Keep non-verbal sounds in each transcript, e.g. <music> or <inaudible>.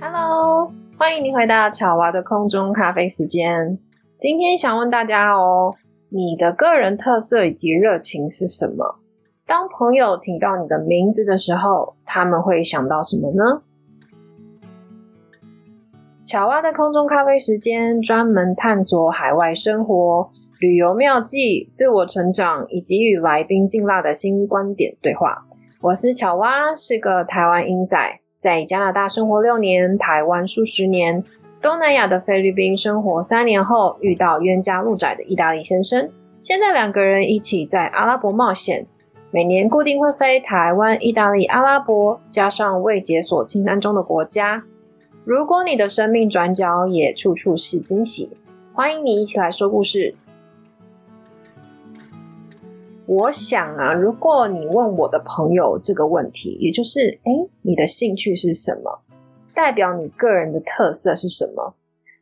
Hello，欢迎你回到巧娃的空中咖啡时间。今天想问大家哦，你的个人特色以及热情是什么？当朋友提到你的名字的时候，他们会想到什么呢？巧蛙的空中咖啡时间专门探索海外生活、旅游妙计、自我成长以及与来宾劲辣的新观点对话。我是巧蛙，是个台湾英仔，在加拿大生活六年，台湾数十年，东南亚的菲律宾生活三年后，遇到冤家路窄的意大利先生，现在两个人一起在阿拉伯冒险，每年固定会飞台湾、意大利、阿拉伯，加上未解锁清单中的国家。如果你的生命转角也处处是惊喜，欢迎你一起来说故事。我想啊，如果你问我的朋友这个问题，也就是，哎，你的兴趣是什么？代表你个人的特色是什么？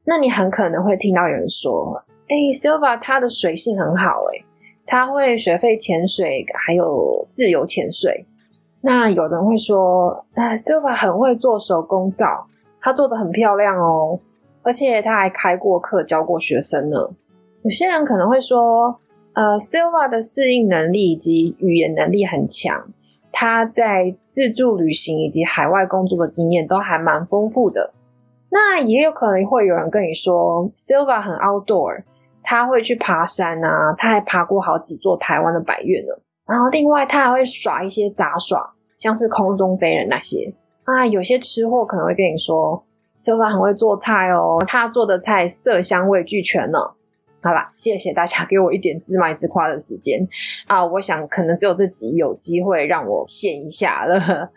那你很可能会听到有人说，哎，Silva 他的水性很好，哎，他会水肺潜水，还有自由潜水。那有人会说，啊，Silva 很会做手工皂。他做的很漂亮哦，而且他还开过课教过学生呢。有些人可能会说，呃，Silva 的适应能力以及语言能力很强，他在自助旅行以及海外工作的经验都还蛮丰富的。那也有可能会有人跟你说，Silva 很 outdoor，他会去爬山啊，他还爬过好几座台湾的百岳呢。然后另外他还会耍一些杂耍，像是空中飞人那些。啊，有些吃货可能会跟你说，Silva 很会做菜哦，他做的菜色香味俱全呢。好啦，谢谢大家 <laughs> 给我一点自卖自夸的时间啊！我想可能只有这集有机会让我现一下了。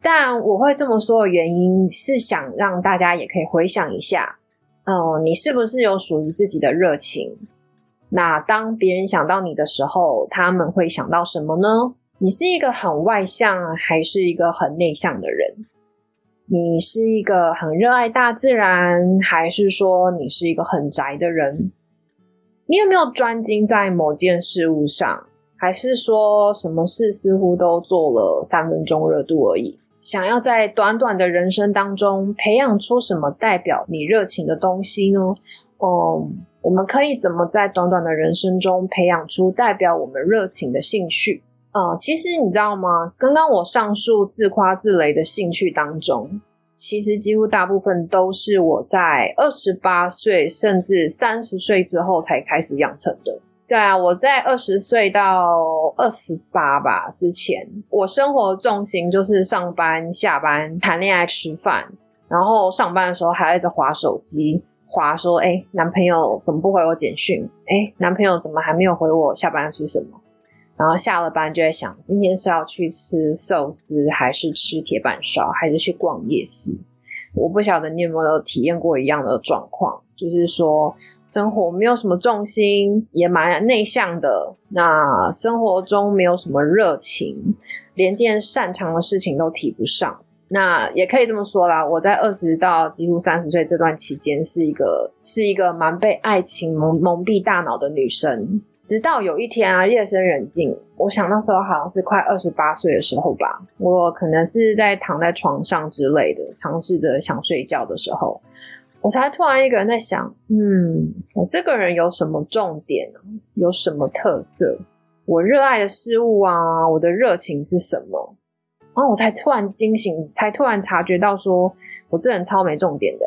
但我会这么说的原因是想让大家也可以回想一下，哦，你是不是有属于自己的热情？那当别人想到你的时候，他们会想到什么呢？你是一个很外向，还是一个很内向的人？你是一个很热爱大自然，还是说你是一个很宅的人？你有没有专精在某件事物上，还是说什么事似乎都做了三分钟热度而已？想要在短短的人生当中培养出什么代表你热情的东西呢？哦，我们可以怎么在短短的人生中培养出代表我们热情的兴趣？呃，其实你知道吗？刚刚我上述自夸自擂的兴趣当中，其实几乎大部分都是我在二十八岁甚至三十岁之后才开始养成的。对啊，我在二十岁到二十八吧之前，我生活重心就是上班、下班、谈恋爱、吃饭，然后上班的时候还要一直划手机，划说：“哎，男朋友怎么不回我简讯？哎，男朋友怎么还没有回我？下班吃什么？”然后下了班就在想，今天是要去吃寿司，还是吃铁板烧，还是去逛夜市？我不晓得你有没有体验过一样的状况，就是说生活没有什么重心，也蛮内向的。那生活中没有什么热情，连件擅长的事情都提不上。那也可以这么说啦，我在二十到几乎三十岁这段期间，是一个是一个蛮被爱情蒙蒙蔽大脑的女生。直到有一天啊，夜深人静，我想那时候好像是快二十八岁的时候吧，我可能是在躺在床上之类的，尝试着想睡觉的时候，我才突然一个人在想，嗯，我这个人有什么重点呢？有什么特色？我热爱的事物啊，我的热情是什么？然后我才突然惊醒，才突然察觉到，说我这人超没重点的。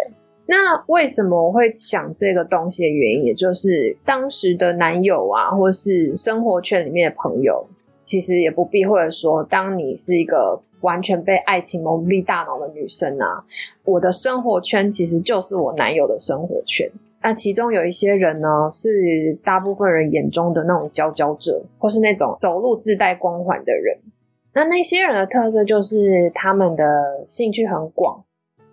那为什么我会想这个东西的原因，也就是当时的男友啊，或是生活圈里面的朋友，其实也不避讳说，当你是一个完全被爱情蒙蔽大脑的女生啊，我的生活圈其实就是我男友的生活圈。那其中有一些人呢，是大部分人眼中的那种佼佼者，或是那种走路自带光环的人。那那些人的特色就是他们的兴趣很广。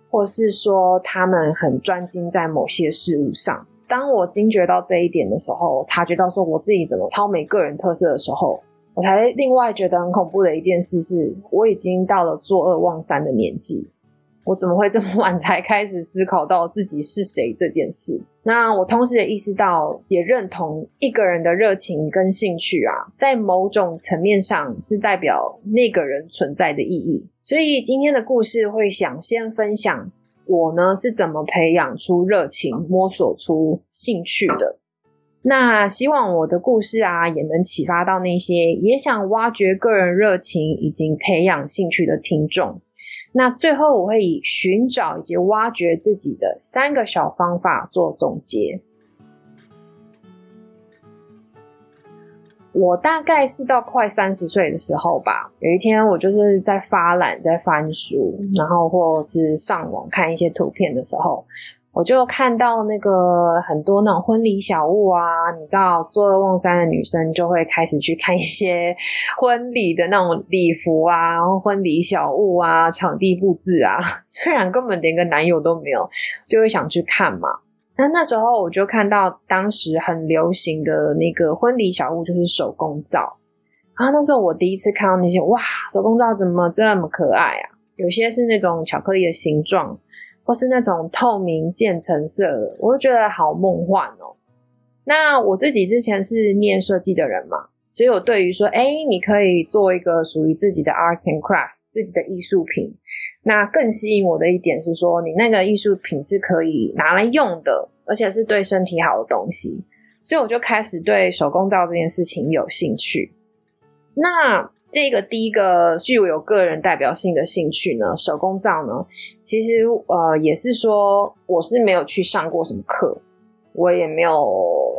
或是说他们很专精在某些事物上。当我惊觉到这一点的时候，察觉到说我自己怎么超没个人特色的时候，我才另外觉得很恐怖的一件事是，我已经到了作恶忘三的年纪。我怎么会这么晚才开始思考到自己是谁这件事？那我同时也意识到，也认同一个人的热情跟兴趣啊，在某种层面上是代表那个人存在的意义。所以今天的故事会想先分享我呢是怎么培养出热情、摸索出兴趣的。那希望我的故事啊，也能启发到那些也想挖掘个人热情以及培养兴趣的听众。那最后，我会以寻找以及挖掘自己的三个小方法做总结。我大概是到快三十岁的时候吧，有一天我就是在发懒，在翻书，然后或是上网看一些图片的时候。我就看到那个很多那种婚礼小物啊，你知道，做二忘三的女生就会开始去看一些 <laughs> 婚礼的那种礼服啊，然后婚礼小物啊，场地布置啊。<laughs> 虽然根本连个男友都没有，就会想去看嘛。那那时候我就看到当时很流行的那个婚礼小物，就是手工皂。然后那时候我第一次看到那些，哇，手工皂怎么这么可爱啊？有些是那种巧克力的形状。或是那种透明渐层色，我就觉得好梦幻哦。那我自己之前是念设计的人嘛，所以我对于说，哎，你可以做一个属于自己的 art and crafts，自己的艺术品。那更吸引我的一点是说，你那个艺术品是可以拿来用的，而且是对身体好的东西。所以我就开始对手工皂这件事情有兴趣。那这个第一个具有个人代表性的兴趣呢，手工皂呢，其实呃也是说我是没有去上过什么课，我也没有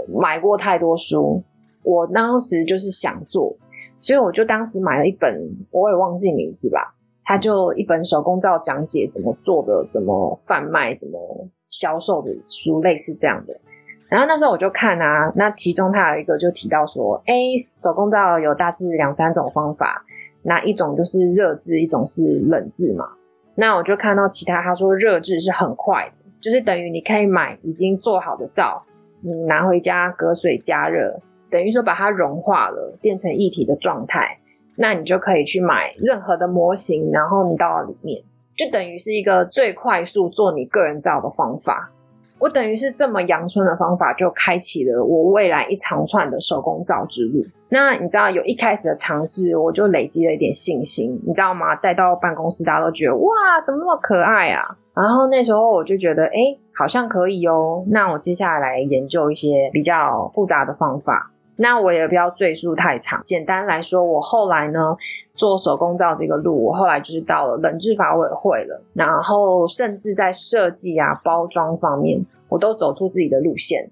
买过太多书，我当时就是想做，所以我就当时买了一本，我也忘记名字吧，它就一本手工皂讲解怎么做的、怎么贩卖、怎么销售的书，类似这样的。然后那时候我就看啊，那其中它有一个就提到说，哎，手工皂有大致两三种方法，那一种就是热制，一种是冷制嘛。那我就看到其他他说热制是很快的，就是等于你可以买已经做好的皂，你拿回家隔水加热，等于说把它融化了，变成一体的状态，那你就可以去买任何的模型，然后你倒到里面，就等于是一个最快速做你个人皂的方法。我等于是这么阳春的方法，就开启了我未来一长串的手工皂之路。那你知道，有一开始的尝试，我就累积了一点信心，你知道吗？带到办公室，大家都觉得哇，怎么那么可爱啊？然后那时候我就觉得，哎，好像可以哦。那我接下来研究一些比较复杂的方法。那我也不要赘述太长，简单来说，我后来呢做手工皂这个路，我后来就是到了冷制法委会了，然后甚至在设计啊包装方面，我都走出自己的路线。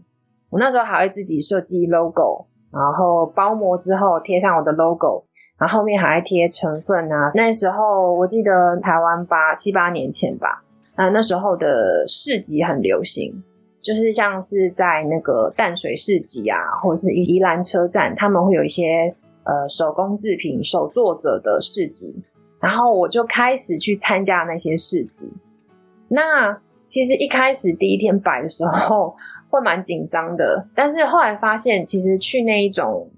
我那时候还会自己设计 logo，然后包膜之后贴上我的 logo，然后后面还贴成分啊。那时候我记得台湾八七八年前吧，啊那时候的市集很流行。就是像是在那个淡水市集啊，或者是宜兰车站，他们会有一些呃手工制品、手作者的市集，然后我就开始去参加那些市集。那其实一开始第一天摆的时候 <laughs> 会蛮紧张的，但是后来发现，其实去那一种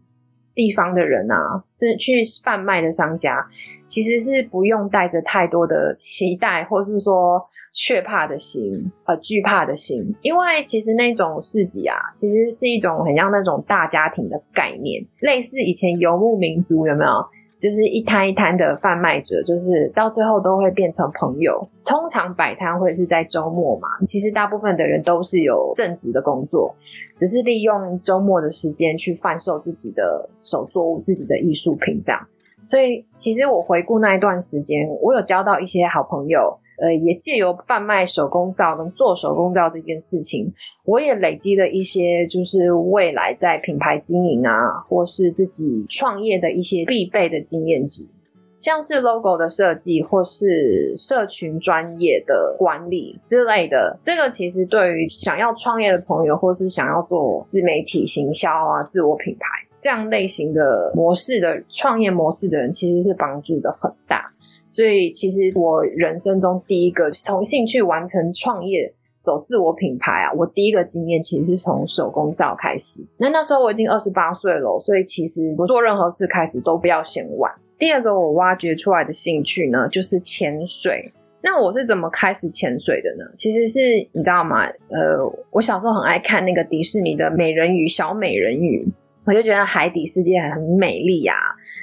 地方的人啊，是去贩卖的商家，其实是不用带着太多的期待，或是说。怯怕的心，呃，惧怕的心，因为其实那种市集啊，其实是一种很像那种大家庭的概念，类似以前游牧民族有没有？就是一摊一摊的贩卖者，就是到最后都会变成朋友。通常摆摊会是在周末嘛，其实大部分的人都是有正职的工作，只是利用周末的时间去贩售自己的手作物、自己的艺术品这样。所以，其实我回顾那一段时间，我有交到一些好朋友。呃，也借由贩卖手工皂跟做手工皂这件事情，我也累积了一些，就是未来在品牌经营啊，或是自己创业的一些必备的经验值，像是 logo 的设计，或是社群专业的管理之类的。这个其实对于想要创业的朋友，或是想要做自媒体行销啊、自我品牌这样类型的模式的创业模式的人，其实是帮助的很大。所以，其实我人生中第一个从兴趣完成创业、走自我品牌啊，我第一个经验其实是从手工皂开始。那那时候我已经二十八岁了，所以其实我做任何事开始都不要嫌晚。第二个我挖掘出来的兴趣呢，就是潜水。那我是怎么开始潜水的呢？其实是你知道吗？呃，我小时候很爱看那个迪士尼的美人鱼小美人鱼。我就觉得海底世界很美丽呀，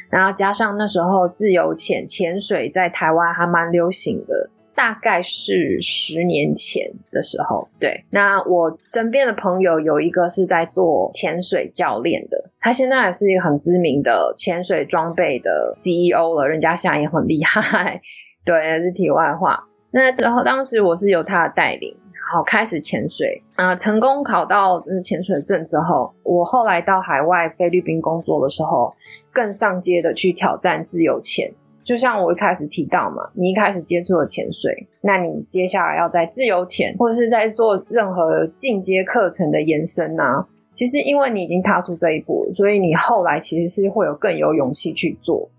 然后加上那时候自由潜潜水在台湾还蛮流行的，大概是十年前的时候。对，那我身边的朋友有一个是在做潜水教练的，他现在也是一个很知名的潜水装备的 CEO 了，人家现在也很厉害。<laughs> 对，是题外话。那然后当时我是由他的带领。好，开始潜水啊！成功考到潜水证之后，我后来到海外菲律宾工作的时候，更上阶的去挑战自由潜。就像我一开始提到嘛，你一开始接触了潜水，那你接下来要在自由潜或是在做任何进阶课程的延伸啊，其实因为你已经踏出这一步，所以你后来其实是会有更有勇气去做。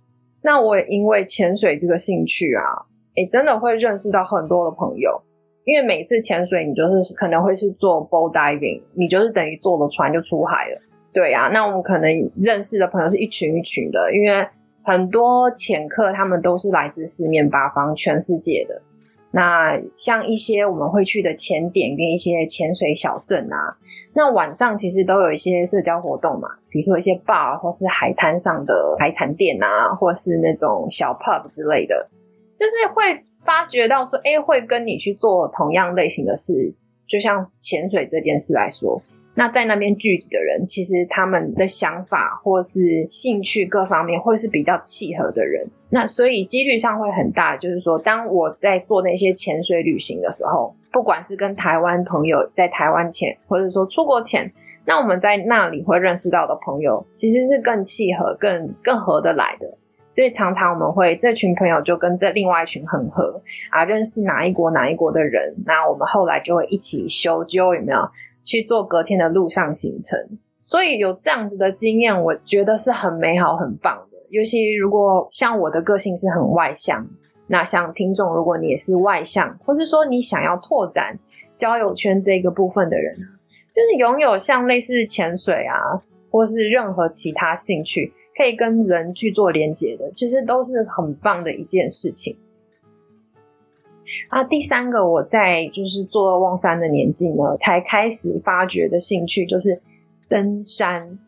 那我也因为潜水这个兴趣啊，诶，真的会认识到很多的朋友。因为每次潜水，你就是可能会是做 boat diving，你就是等于坐了船就出海了。对啊，那我们可能认识的朋友是一群一群的，因为很多潜客他们都是来自四面八方、全世界的。那像一些我们会去的潜点跟一些潜水小镇啊，那晚上其实都有一些社交活动嘛，比如说一些 bar 或是海滩上的海产店啊，或是那种小 pub 之类的，就是会。发觉到说，哎，会跟你去做同样类型的事，就像潜水这件事来说，那在那边聚集的人，其实他们的想法或是兴趣各方面会是比较契合的人，那所以几率上会很大。就是说，当我在做那些潜水旅行的时候，不管是跟台湾朋友在台湾潜，或者说出国潜，那我们在那里会认识到的朋友，其实是更契合、更更合得来的。所以常常我们会这群朋友就跟这另外一群很合啊，认识哪一国哪一国的人，那我们后来就会一起修究有没有去做隔天的路上行程。所以有这样子的经验，我觉得是很美好、很棒的。尤其如果像我的个性是很外向，那像听众，如果你也是外向，或是说你想要拓展交友圈这个部分的人就是拥有像类似潜水啊。或是任何其他兴趣可以跟人去做连接的，其实都是很棒的一件事情。啊，第三个我在就是做望山的年纪呢，才开始发掘的兴趣就是登山。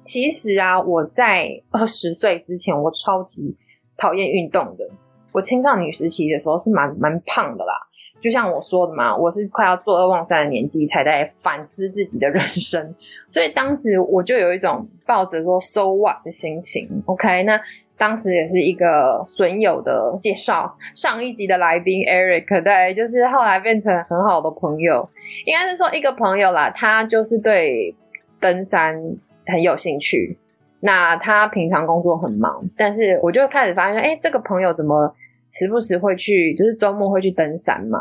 其实啊，我在二十岁之前，我超级讨厌运动的。我青少年时期的时候是蛮蛮胖的啦。就像我说的嘛，我是快要做二望三的年纪才在反思自己的人生，所以当时我就有一种抱着说 “so what” 的心情。OK，那当时也是一个损友的介绍，上一集的来宾 Eric，对，就是后来变成很好的朋友，应该是说一个朋友啦，他就是对登山很有兴趣。那他平常工作很忙，但是我就开始发现，哎，这个朋友怎么？时不时会去，就是周末会去登山嘛。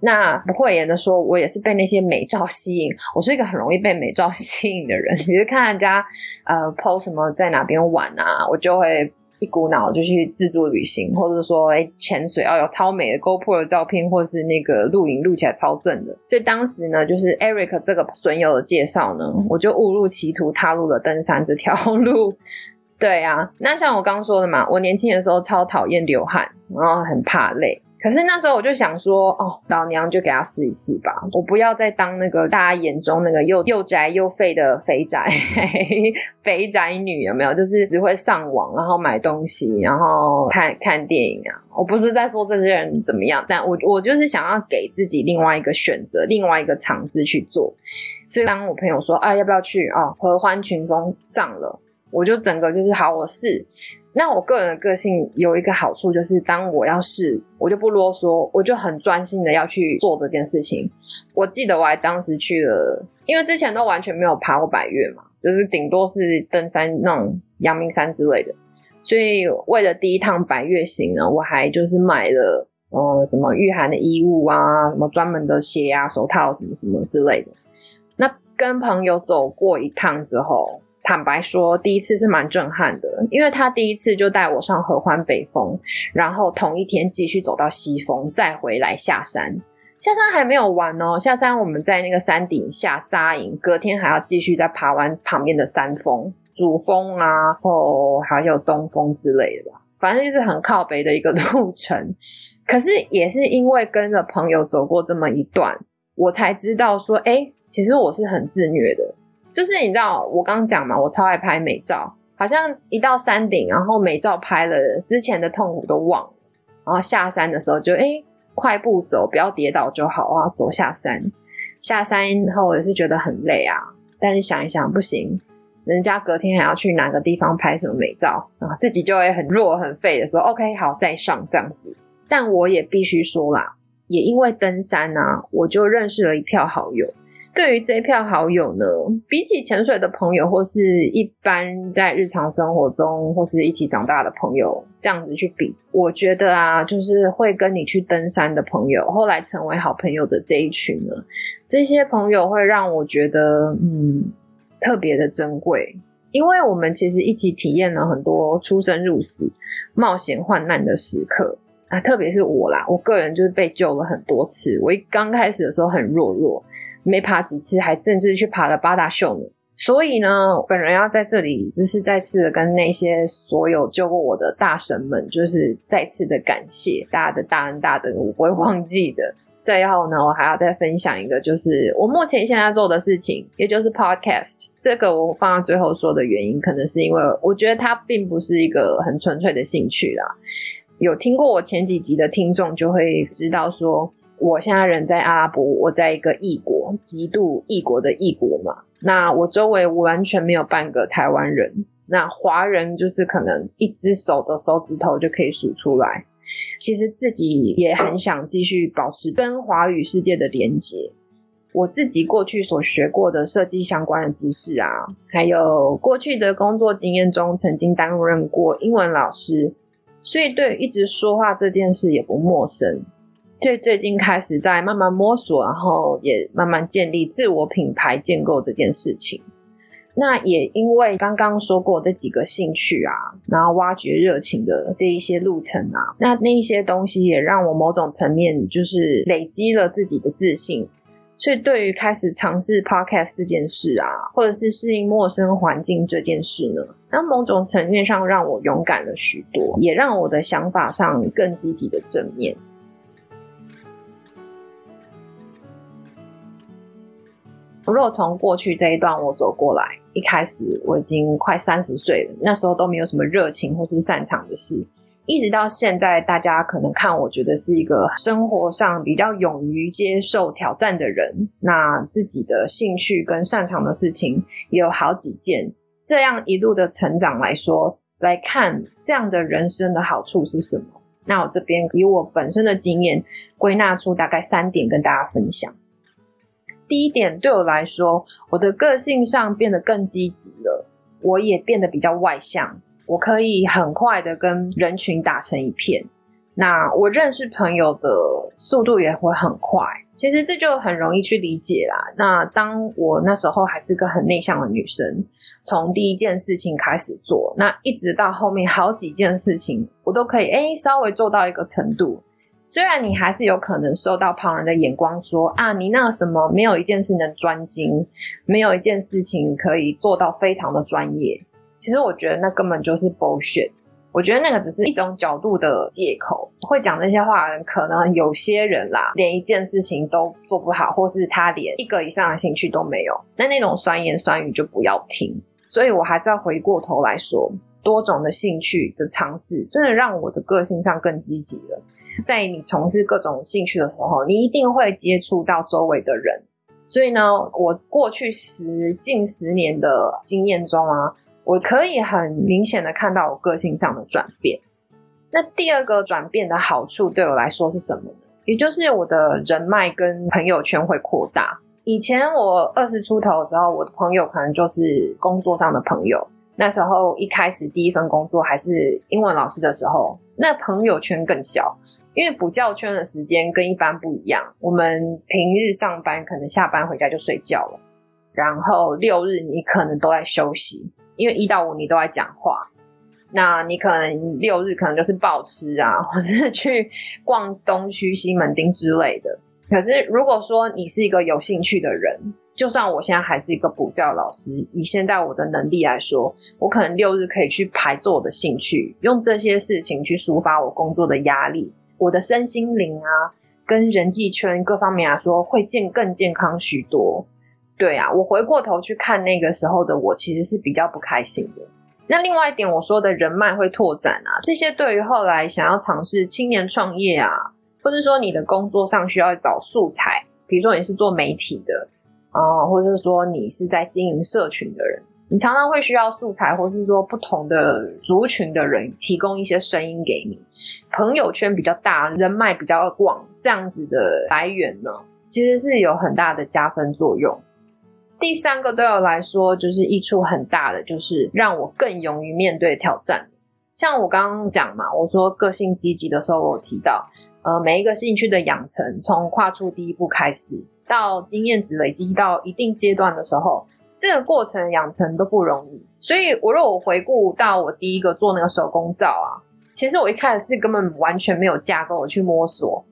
那不会言的说，我也是被那些美照吸引。我是一个很容易被美照 <laughs> 吸引的人，比如看人家呃 PO 什么在哪边玩啊，我就会一股脑就去自助旅行，或者说哎潜水要有超美的 GoPro 的照片，或是那个录影录起来超正的。所以当时呢，就是 Eric 这个损友的介绍呢，我就误入歧途，踏入了登山这条路。对啊，那像我刚说的嘛，我年轻的时候超讨厌流汗，然后很怕累。可是那时候我就想说，哦，老娘就给他试一试吧，我不要再当那个大家眼中那个又又宅又废的肥宅 <laughs> 肥宅女，有没有？就是只会上网，然后买东西，然后看看电影啊。我不是在说这些人怎么样，但我我就是想要给自己另外一个选择，另外一个尝试去做。所以当我朋友说，啊，要不要去啊？合欢群峰上了。我就整个就是好，我试。那我个人的个性有一个好处，就是当我要试，我就不啰嗦，我就很专心的要去做这件事情。我记得我还当时去了，因为之前都完全没有爬过百越嘛，就是顶多是登山那种阳明山之类的。所以为了第一趟百越行呢，我还就是买了呃什么御寒的衣物啊，什么专门的鞋啊、手套什么什么之类的。那跟朋友走过一趟之后。坦白说，第一次是蛮震撼的，因为他第一次就带我上合欢北峰，然后同一天继续走到西峰，再回来下山。下山还没有完哦，下山我们在那个山顶下扎营，隔天还要继续再爬完旁边的山峰、主峰啊，哦还有东峰之类的吧。反正就是很靠北的一个 <laughs> 路程。可是也是因为跟着朋友走过这么一段，我才知道说，哎，其实我是很自虐的。就是你知道我刚讲嘛，我超爱拍美照，好像一到山顶，然后美照拍了之前的痛苦都忘了，然后下山的时候就哎快步走，不要跌倒就好啊。走下山，下山后也是觉得很累啊，但是想一想不行，人家隔天还要去哪个地方拍什么美照啊，自己就会很弱很废的说 OK 好再上这样子。但我也必须说啦，也因为登山啊，我就认识了一票好友。对于这一票好友呢，比起潜水的朋友，或是一般在日常生活中或是一起长大的朋友，这样子去比，我觉得啊，就是会跟你去登山的朋友，后来成为好朋友的这一群呢，这些朋友会让我觉得，嗯，特别的珍贵，因为我们其实一起体验了很多出生入死、冒险患难的时刻啊，特别是我啦，我个人就是被救了很多次，我一刚开始的时候很弱弱。没爬几次，还甚至去爬了八大秀呢。所以呢，本人要在这里，就是再次的跟那些所有救过我的大神们，就是再次的感谢大家的大恩大德，我不会忘记的。最后呢，我还要再分享一个，就是我目前现在做的事情，也就是 podcast。这个我放到最后说的原因，可能是因为我觉得它并不是一个很纯粹的兴趣啦。有听过我前几集的听众就会知道说。我现在人在阿拉伯，我在一个异国，极度异国的异国嘛。那我周围完全没有半个台湾人，那华人就是可能一只手的手指头就可以数出来。其实自己也很想继续保持跟华语世界的连接。我自己过去所学过的设计相关的知识啊，还有过去的工作经验中曾经担任过英文老师，所以对一直说话这件事也不陌生。最最近开始在慢慢摸索，然后也慢慢建立自我品牌建构这件事情。那也因为刚刚说过这几个兴趣啊，然后挖掘热情的这一些路程啊，那那一些东西也让我某种层面就是累积了自己的自信。所以对于开始尝试 podcast 这件事啊，或者是适应陌生环境这件事呢，那某种层面上让我勇敢了许多，也让我的想法上更积极的正面。若从过去这一段我走过来，一开始我已经快三十岁了，那时候都没有什么热情或是擅长的事，一直到现在，大家可能看我觉得是一个生活上比较勇于接受挑战的人，那自己的兴趣跟擅长的事情也有好几件，这样一路的成长来说，来看这样的人生的好处是什么？那我这边以我本身的经验归纳出大概三点跟大家分享。第一点对我来说，我的个性上变得更积极了，我也变得比较外向，我可以很快的跟人群打成一片。那我认识朋友的速度也会很快，其实这就很容易去理解啦。那当我那时候还是个很内向的女生，从第一件事情开始做，那一直到后面好几件事情，我都可以诶稍微做到一个程度。虽然你还是有可能受到旁人的眼光，说啊，你那什么没有一件事能专精，没有一件事情可以做到非常的专业。其实我觉得那根本就是 bullshit。我觉得那个只是一种角度的借口。会讲那些话的人，可能有些人啦，连一件事情都做不好，或是他连一个以上的兴趣都没有。那那种酸言酸语就不要听。所以我还是要回过头来说，多种的兴趣的尝试，真的让我的个性上更积极了。在你从事各种兴趣的时候，你一定会接触到周围的人。所以呢，我过去十近十年的经验中啊，我可以很明显的看到我个性上的转变。那第二个转变的好处对我来说是什么呢？也就是我的人脉跟朋友圈会扩大。以前我二十出头的时候，我的朋友可能就是工作上的朋友。那时候一开始第一份工作还是英文老师的时候，那朋友圈更小。因为补教圈的时间跟一般不一样，我们平日上班可能下班回家就睡觉了，然后六日你可能都在休息，因为一到五你都在讲话，那你可能六日可能就是暴吃啊，或是去逛东区西门町之类的。可是如果说你是一个有兴趣的人，就算我现在还是一个补教老师，以现在我的能力来说，我可能六日可以去排做我的兴趣，用这些事情去抒发我工作的压力。我的身心灵啊，跟人际圈各方面来说，会健更健康许多。对啊，我回过头去看那个时候的我，其实是比较不开心的。那另外一点，我说的人脉会拓展啊，这些对于后来想要尝试青年创业啊，或是说你的工作上需要找素材，比如说你是做媒体的啊，或者是说你是在经营社群的人，你常常会需要素材，或是说不同的族群的人提供一些声音给你。朋友圈比较大，人脉比较广，这样子的来源呢，其实是有很大的加分作用。第三个对我来说，就是益处很大的，就是让我更勇于面对挑战。像我刚刚讲嘛，我说个性积极的时候，我提到，呃，每一个兴趣的养成，从跨出第一步开始，到经验值累积到一定阶段的时候，这个过程养成都不容易。所以，我若我回顾到我第一个做那个手工皂啊，其实我一开始是根本完全没有架构，我去摸索，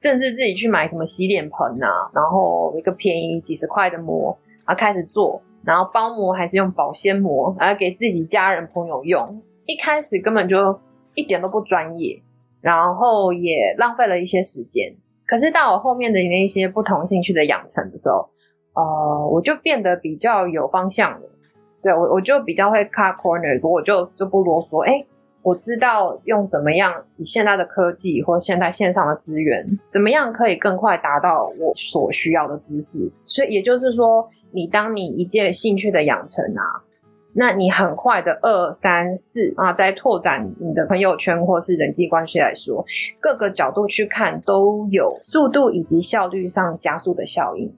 甚至自己去买什么洗脸盆啊，然后一个便宜几十块的膜。啊，开始做，然后包膜还是用保鲜膜，然后给自己家人朋友用。一开始根本就一点都不专业，然后也浪费了一些时间。可是到我后面的那些不同兴趣的养成的时候，呃，我就变得比较有方向了。对我，我就比较会 cut corner，我就就不啰嗦。哎。我知道用怎么样以现在的科技或现在线上的资源，怎么样可以更快达到我所需要的知识。所以也就是说，你当你一件兴趣的养成啊，那你很快的二三四啊，在拓展你的朋友圈或是人际关系来说，各个角度去看都有速度以及效率上加速的效应。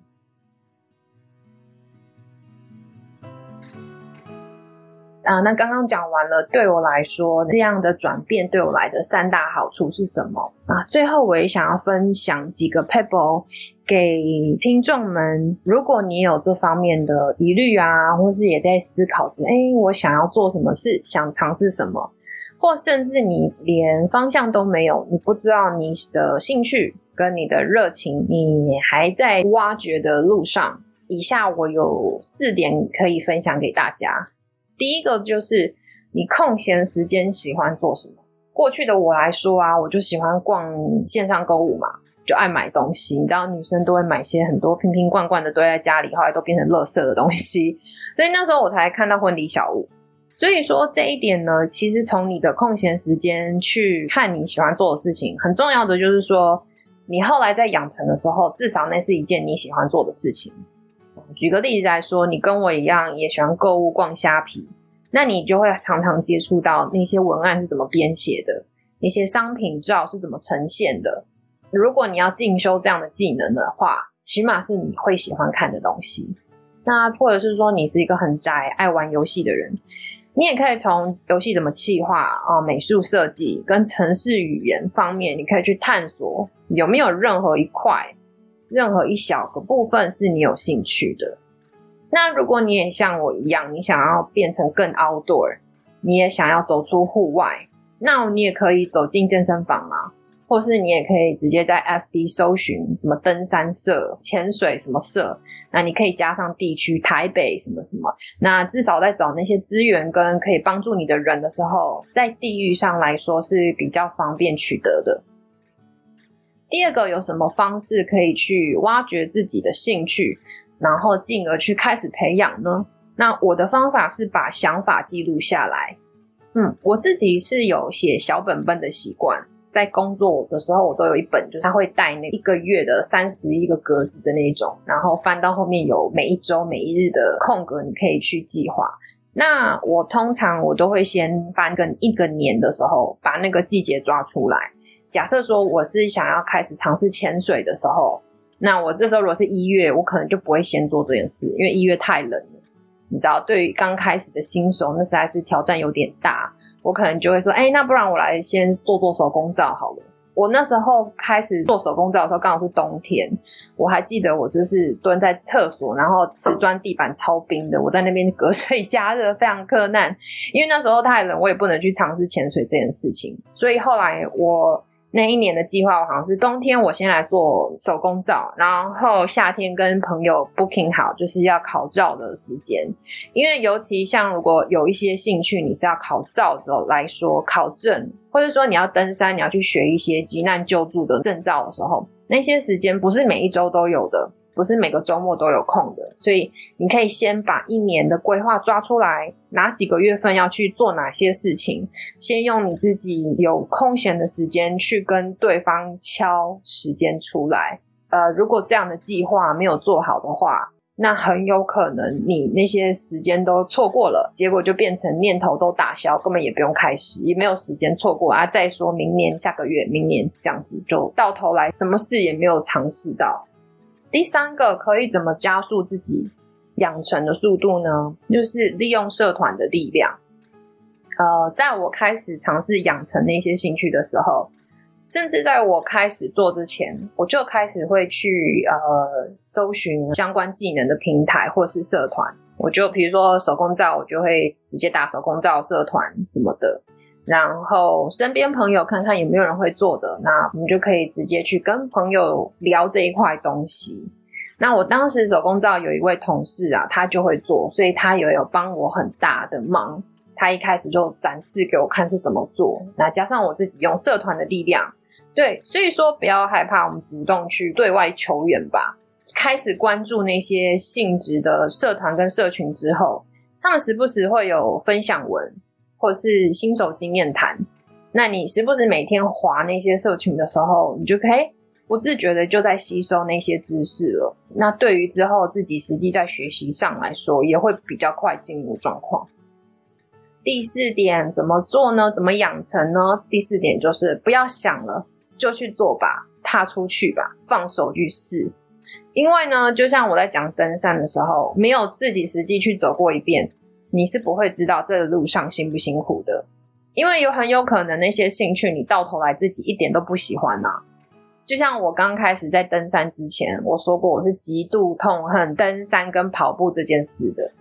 啊，那刚刚讲完了，对我来说，这样的转变对我来的三大好处是什么啊？最后我也想要分享几个 pebble 给听众们。如果你有这方面的疑虑啊，或是也在思考着，哎，我想要做什么事，想尝试什么，或甚至你连方向都没有，你不知道你的兴趣跟你的热情，你还在挖掘的路上。以下我有四点可以分享给大家。第一个就是你空闲时间喜欢做什么？过去的我来说啊，我就喜欢逛线上购物嘛，就爱买东西。你知道，女生都会买些很多瓶瓶罐罐的堆在家里，后来都变成垃圾的东西。所以那时候我才看到婚礼小物。所以说这一点呢，其实从你的空闲时间去看你喜欢做的事情，很重要的就是说，你后来在养成的时候，至少那是一件你喜欢做的事情。举个例子来说，你跟我一样也喜欢购物逛虾皮，那你就会常常接触到那些文案是怎么编写的，那些商品照是怎么呈现的。如果你要进修这样的技能的话，起码是你会喜欢看的东西。那或者是说你是一个很宅、爱玩游戏的人，你也可以从游戏怎么企划啊、美术设计跟城市语言方面，你可以去探索有没有任何一块。任何一小个部分是你有兴趣的，那如果你也像我一样，你想要变成更 outdoor，你也想要走出户外，那你也可以走进健身房啊，或是你也可以直接在 FB 搜寻什么登山社、潜水什么社，那你可以加上地区台北什么什么，那至少在找那些资源跟可以帮助你的人的时候，在地域上来说是比较方便取得的。第二个有什么方式可以去挖掘自己的兴趣，然后进而去开始培养呢？那我的方法是把想法记录下来。嗯，我自己是有写小本本的习惯，在工作的时候我都有一本，就是他会带那一个月的三十一个格子的那种，然后翻到后面有每一周、每一日的空格，你可以去计划。那我通常我都会先翻个一个年的时候，把那个季节抓出来。假设说我是想要开始尝试潜水的时候，那我这时候如果是一月，我可能就不会先做这件事，因为一月太冷了。你知道，对于刚开始的新手，那实在是挑战有点大。我可能就会说，哎，那不然我来先做做手工皂好了。我那时候开始做手工皂的时候，刚好是冬天，我还记得我就是蹲在厕所，然后瓷砖地板超冰的，我在那边隔水加热，非常困难。因为那时候太冷，我也不能去尝试潜水这件事情，所以后来我。那一年的计划，我好像是冬天我先来做手工皂，然后夏天跟朋友 booking 好，就是要考照的时间。因为尤其像如果有一些兴趣，你是要考照的来说，考证，或者说你要登山，你要去学一些急难救助的证照的时候，那些时间不是每一周都有的。不是每个周末都有空的，所以你可以先把一年的规划抓出来，哪几个月份要去做哪些事情，先用你自己有空闲的时间去跟对方敲时间出来。呃，如果这样的计划没有做好的话，那很有可能你那些时间都错过了，结果就变成念头都打消，根本也不用开始，也没有时间错过啊。再说明年、下个月、明年这样子，就到头来什么事也没有尝试到。第三个可以怎么加速自己养成的速度呢？就是利用社团的力量。呃，在我开始尝试养成那些兴趣的时候。甚至在我开始做之前，我就开始会去呃搜寻相关技能的平台或是社团。我就比如说手工皂，我就会直接打手工皂社团什么的。然后身边朋友看看有没有人会做的，那我们就可以直接去跟朋友聊这一块东西。那我当时手工皂有一位同事啊，他就会做，所以他也有帮我很大的忙。他一开始就展示给我看是怎么做，那加上我自己用社团的力量，对，所以说不要害怕，我们主动去对外求援吧。开始关注那些性质的社团跟社群之后，他们时不时会有分享文或是新手经验谈。那你时不时每天划那些社群的时候，你就可以不自觉的就在吸收那些知识了。那对于之后自己实际在学习上来说，也会比较快进入状况。第四点怎么做呢？怎么养成呢？第四点就是不要想了，就去做吧，踏出去吧，放手去试。因为呢，就像我在讲登山的时候，没有自己实际去走过一遍，你是不会知道这个路上辛不辛苦的。因为有很有可能那些兴趣，你到头来自己一点都不喜欢呐。就像我刚开始在登山之前，我说过我是极度痛恨登山跟跑步这件事的。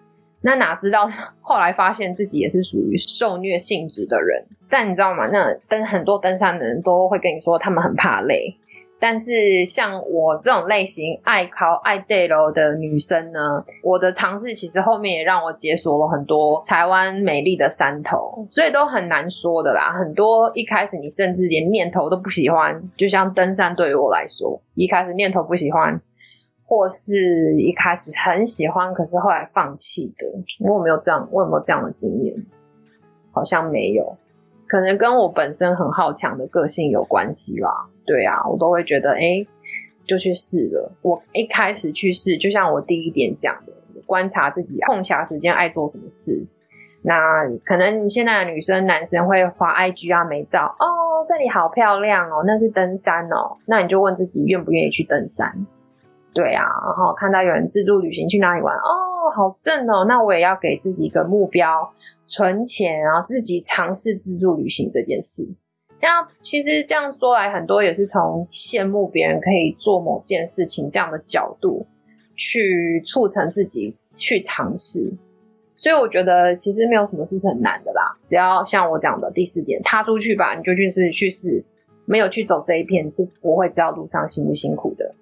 那哪知道后来发现自己也是属于受虐性质的人，但你知道吗？那登很多登山的人都会跟你说他们很怕累，但是像我这种类型爱考爱 day 楼的女生呢，我的尝试其实后面也让我解锁了很多台湾美丽的山头，所以都很难说的啦。很多一开始你甚至连念头都不喜欢，就像登山对于我来说，一开始念头不喜欢。或是一开始很喜欢，可是后来放弃的，我有没有这样？我有没有这样的经验？好像没有，可能跟我本身很好强的个性有关系啦。对啊，我都会觉得，哎，就去试了。我一开始去试，就像我第一点讲的，观察自己空暇时间爱做什么事。那可能你现在的女生、男生会发 IG 啊、美照哦，这里好漂亮哦，那是登山哦，那你就问自己愿不愿意去登山。对啊，然后看到有人自助旅行去哪里玩哦，好正哦，那我也要给自己一个目标，存钱，然后自己尝试自助旅行这件事。那其实这样说来，很多也是从羡慕别人可以做某件事情这样的角度去促成自己去尝试。所以我觉得其实没有什么事是很难的啦，只要像我讲的第四点，踏出去吧，你就去试去试，没有去走这一片是不会知道路上辛不辛苦的。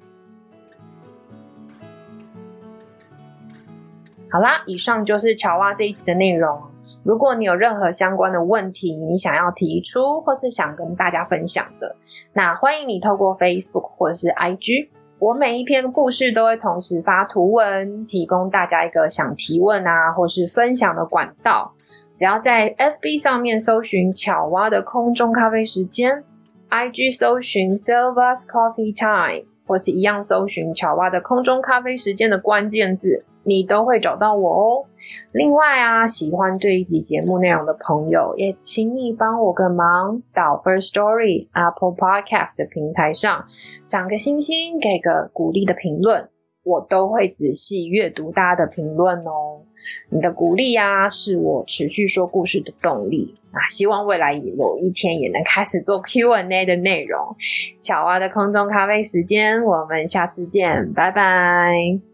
好啦，以上就是乔蛙这一期的内容。如果你有任何相关的问题，你想要提出或是想跟大家分享的，那欢迎你透过 Facebook 或是 IG，我每一篇故事都会同时发图文，提供大家一个想提问啊或是分享的管道。只要在 FB 上面搜寻巧蛙的空中咖啡时间，IG 搜寻 Silva's Coffee Time，或是一样搜寻巧蛙的空中咖啡时间的关键字。你都会找到我哦。另外啊，喜欢这一集节目内容的朋友，也请你帮我个忙，到 First Story Apple Podcast 的平台上，赏个星星，给个鼓励的评论，我都会仔细阅读大家的评论哦。你的鼓励啊，是我持续说故事的动力啊。希望未来有一天也能开始做 Q&A 的内容。巧蛙的空中咖啡时间，我们下次见，拜拜。